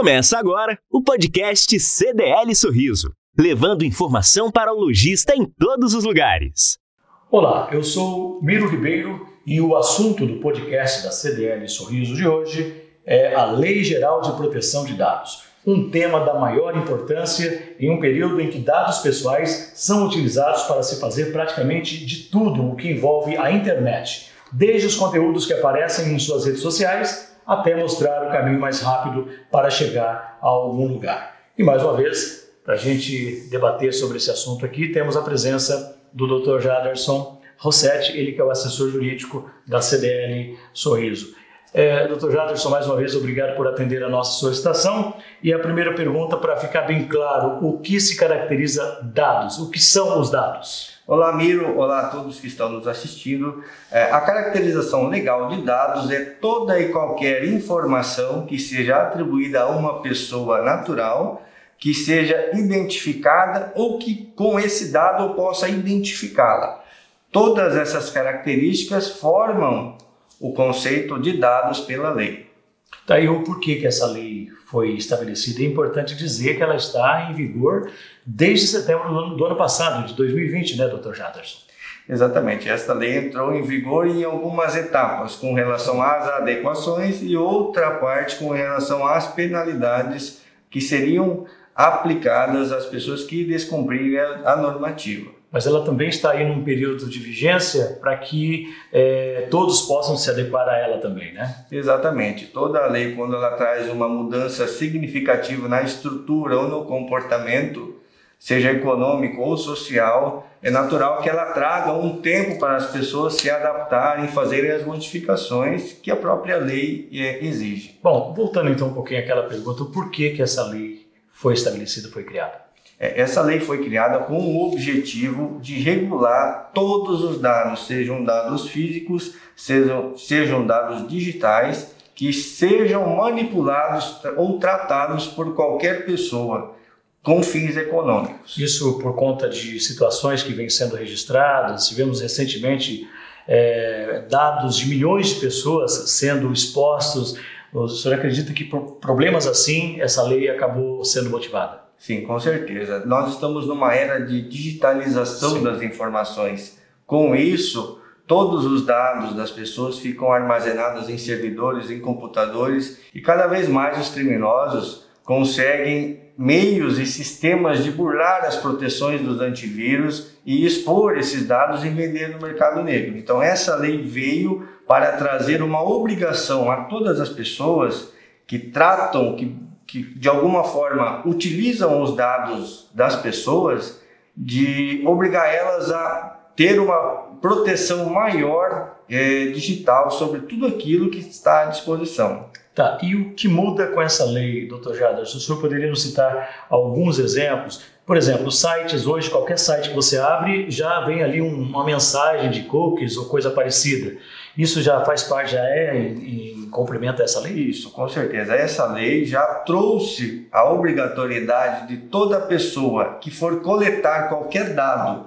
Começa agora o podcast CDL Sorriso, levando informação para o lojista em todos os lugares. Olá, eu sou Miro Ribeiro e o assunto do podcast da CDL Sorriso de hoje é a Lei Geral de Proteção de Dados, um tema da maior importância em um período em que dados pessoais são utilizados para se fazer praticamente de tudo o que envolve a internet, desde os conteúdos que aparecem em suas redes sociais até mostrar caminho mais rápido para chegar a algum lugar. E mais uma vez, para a gente debater sobre esse assunto aqui, temos a presença do Dr. Jaderson Rossetti, ele que é o assessor jurídico da CDL Sorriso. É, Dr. Jaderson, mais uma vez, obrigado por atender a nossa solicitação. E a primeira pergunta, para ficar bem claro, o que se caracteriza dados? O que são os dados? Olá, Miro. Olá a todos que estão nos assistindo. É, a caracterização legal de dados é toda e qualquer informação que seja atribuída a uma pessoa natural, que seja identificada ou que com esse dado eu possa identificá-la. Todas essas características formam o conceito de dados pela lei. Daí tá o porquê que essa lei foi estabelecida. É importante dizer que ela está em vigor desde setembro do ano, do ano passado, de 2020, né, Dr. Jaderson? Exatamente. Esta lei entrou em vigor em algumas etapas, com relação às adequações e outra parte com relação às penalidades que seriam aplicadas às pessoas que descumprirem a normativa mas ela também está aí num período de vigência para que é, todos possam se adequar a ela também, né? Exatamente. Toda lei, quando ela traz uma mudança significativa na estrutura ou no comportamento, seja econômico ou social, é natural que ela traga um tempo para as pessoas se adaptarem, fazerem as modificações que a própria lei é, exige. Bom, voltando então um pouquinho àquela pergunta, por que que essa lei foi estabelecida, foi criada? É, essa lei foi criada com o objetivo de regular todos os dados, sejam dados físicos, sejam, sejam dados digitais, que sejam manipulados ou tratados por qualquer pessoa com fins econômicos. Isso por conta de situações que vêm sendo registradas. Tivemos recentemente é, dados de milhões de pessoas sendo expostos. O senhor acredita que por problemas assim essa lei acabou sendo motivada? Sim, com certeza. Nós estamos numa era de digitalização Sim. das informações. Com isso, todos os dados das pessoas ficam armazenados em servidores, em computadores e cada vez mais os criminosos conseguem meios e sistemas de burlar as proteções dos antivírus e expor esses dados e vender no mercado negro. Então essa lei veio para trazer uma obrigação a todas as pessoas que tratam, que que de alguma forma utilizam os dados das pessoas de obrigar elas a ter uma proteção maior é, digital sobre tudo aquilo que está à disposição. Tá, e o que muda com essa lei, doutor Jader? O senhor poderia nos citar alguns exemplos? Por exemplo, os sites, hoje, qualquer site que você abre, já vem ali um, uma mensagem de cookies ou coisa parecida. Isso já faz parte, já é em, cumprimento essa lei? Isso, com certeza. Essa lei já trouxe a obrigatoriedade de toda pessoa que for coletar qualquer dado,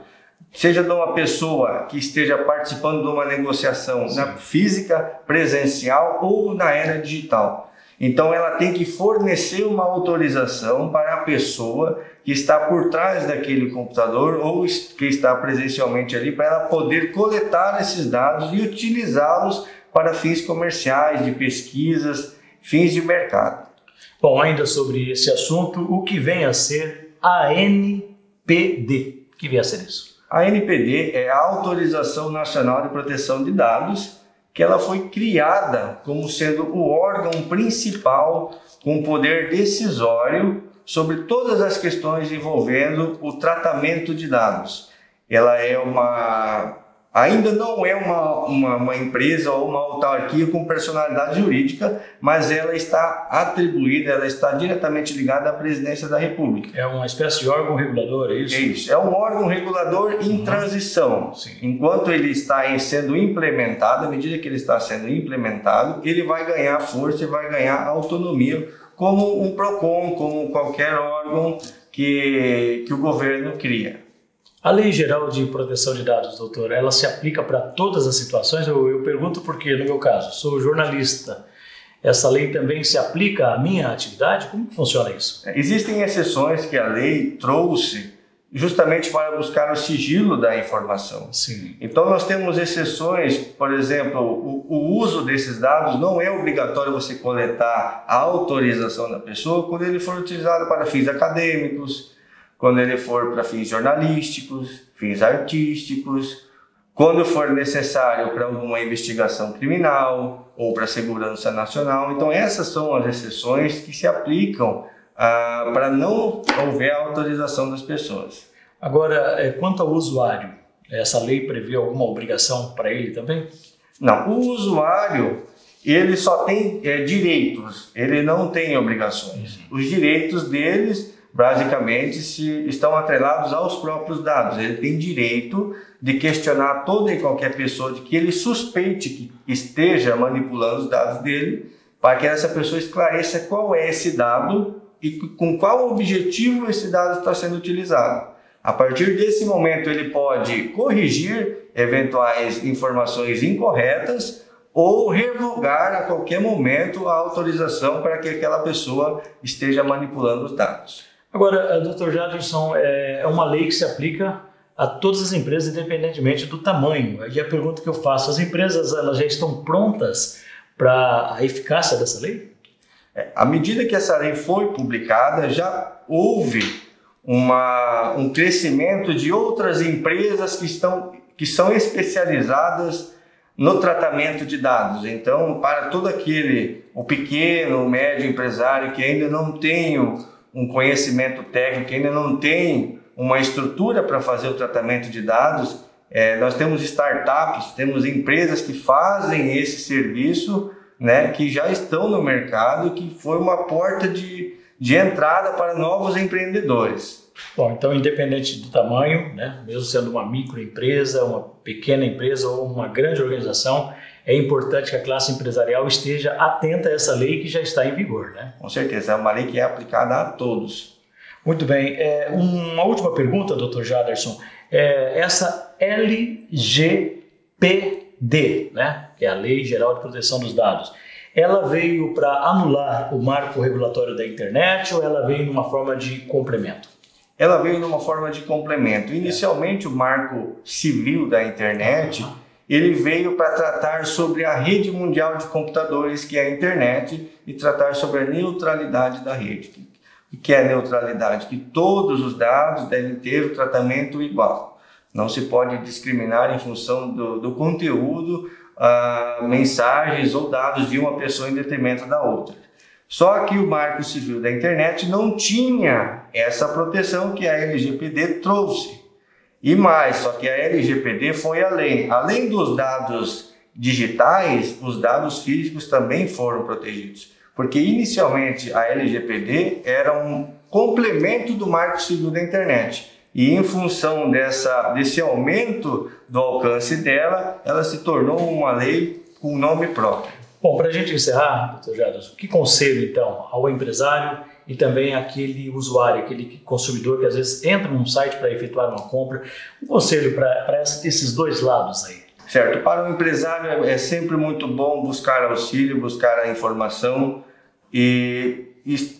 seja de uma pessoa que esteja participando de uma negociação na física, presencial ou na era digital. Então ela tem que fornecer uma autorização para a pessoa que está por trás daquele computador ou que está presencialmente ali para ela poder coletar esses dados e utilizá-los para fins comerciais, de pesquisas, fins de mercado. Bom, ainda sobre esse assunto, o que vem a ser a NPD? O que vem a ser isso? A NPD é a Autorização Nacional de Proteção de Dados, que ela foi criada como sendo o órgão principal com poder decisório sobre todas as questões envolvendo o tratamento de dados. Ela é uma ainda não é uma, uma, uma, empresa ou uma autarquia com personalidade jurídica, mas ela está atribuída, ela está diretamente ligada à presidência da República. É uma espécie de órgão regulador, é isso? É isso. É um órgão regulador em uhum. transição. Sim. Enquanto ele está sendo implementado, à medida que ele está sendo implementado, ele vai ganhar força e vai ganhar autonomia como um PROCON, como qualquer órgão que, que o governo cria. A Lei Geral de Proteção de Dados, doutor, ela se aplica para todas as situações? Eu, eu pergunto porque, no meu caso, sou jornalista essa lei também se aplica à minha atividade? Como funciona isso? Existem exceções que a lei trouxe justamente para buscar o sigilo da informação. Sim. Então nós temos exceções, por exemplo, o, o, uso desses dados não é obrigatório você coletar a autorização da pessoa quando ele for utilizado para fins acadêmicos, quando ele for para fins jornalísticos, fins artísticos, quando for necessário para alguma investigação criminal ou para segurança nacional. Então essas são as exceções que se aplicam ah, para não houver autorização das pessoas. Agora, é, quanto ao usuário, essa lei prevê alguma obrigação para ele também? Não, o usuário ele só tem é, direitos, ele não tem obrigações. Uhum. Os direitos deles basicamente se estão atrelados aos próprios dados. Ele tem direito de questionar toda e qualquer pessoa de que ele suspeite que esteja manipulando os dados dele, para que essa pessoa esclareça qual é esse dado e com qual objetivo esse dado está sendo utilizado. A partir desse momento, ele pode corrigir eventuais informações incorretas ou revogar a qualquer momento a autorização para que aquela pessoa esteja manipulando os dados. Agora, eh, Dr. Jaderson, é, é uma lei que se aplica a todas as empresas, independentemente do tamanho. E a pergunta que eu faço: as empresas elas já estão prontas para a eficácia dessa lei? É, à medida que essa lei foi publicada, já houve uma, um crescimento de outras empresas que, estão, que são especializadas no tratamento de dados. Então, para todo aquele, o pequeno, o médio empresário que ainda não tem um conhecimento técnico, ainda não tem uma estrutura para fazer o tratamento de dados, é, nós temos startups, temos empresas que fazem esse serviço né, que já estão no mercado, que foi uma porta de, de entrada para novos empreendedores. Bom, então, independente do tamanho, né, mesmo sendo uma microempresa, uma pequena empresa ou uma grande organização, é importante que a classe empresarial esteja atenta a essa lei que já está em vigor. Né? Com certeza, é uma lei que é aplicada a todos. Muito bem. É, uma última pergunta, doutor Jaderson. É, essa LGP D, né, que é a Lei Geral de Proteção dos Dados, ela veio para anular o marco regulatório da internet ou ela veio numa forma de complemento? Ela veio numa forma de complemento. Inicialmente, o marco civil da internet, uhum. Ele veio para tratar sobre a rede mundial de computadores, que é a internet, e tratar sobre a neutralidade da rede. O que é neutralidade? Que todos os dados devem ter o tratamento igual. Não se pode discriminar em função do, do conteúdo, uh, mensagens ou dados de uma pessoa em detrimento da outra. Só que o Marco Civil da Internet não tinha essa proteção que a LGPD trouxe. E mais, só que a LGPD foi além. Além dos dados digitais, os dados físicos também foram protegidos. Porque inicialmente a LGPD era um complemento do Marco Civil da Internet. E em função dessa, desse aumento do alcance dela, ela se tornou uma lei com nome próprio. Bom, para a gente encerrar, doutor Jadson, que conselho então ao empresário e também àquele usuário, aquele consumidor que às vezes entra num site para efetuar uma compra, um conselho para esses dois lados aí? Certo, para o empresário é sempre muito bom buscar auxílio, buscar a informação e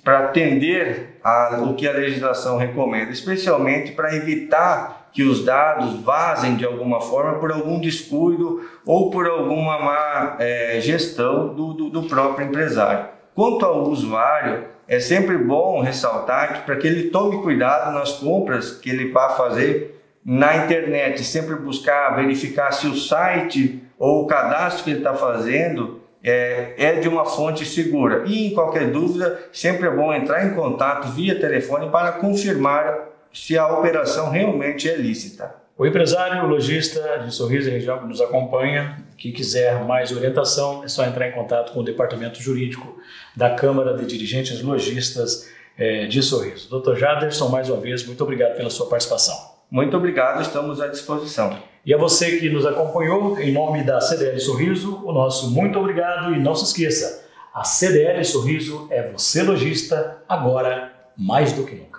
para atender a, o que a legislação recomenda, especialmente para evitar que os dados vazem de alguma forma por algum descuido ou por alguma má é, gestão do, do, do próprio empresário. Quanto ao usuário, é sempre bom ressaltar que para que ele tome cuidado nas compras que ele vai fazer na internet, sempre buscar verificar se o site ou o cadastro que ele está fazendo é, é de uma fonte segura. E em qualquer dúvida, sempre é bom entrar em contato via telefone para confirmar se a operação realmente é lícita. O empresário, o lojista de Sorriso e região que nos acompanha, que quiser mais orientação, é só entrar em contato com o departamento jurídico da Câmara de Dirigentes Lojistas é, de Sorriso. Dr. Jaderson, mais uma vez, muito obrigado pela sua participação. Muito obrigado, estamos à disposição. E a você que nos acompanhou, em nome da CDL Sorriso, o nosso muito obrigado e não se esqueça, a CDL Sorriso é você lojista agora mais do que nunca.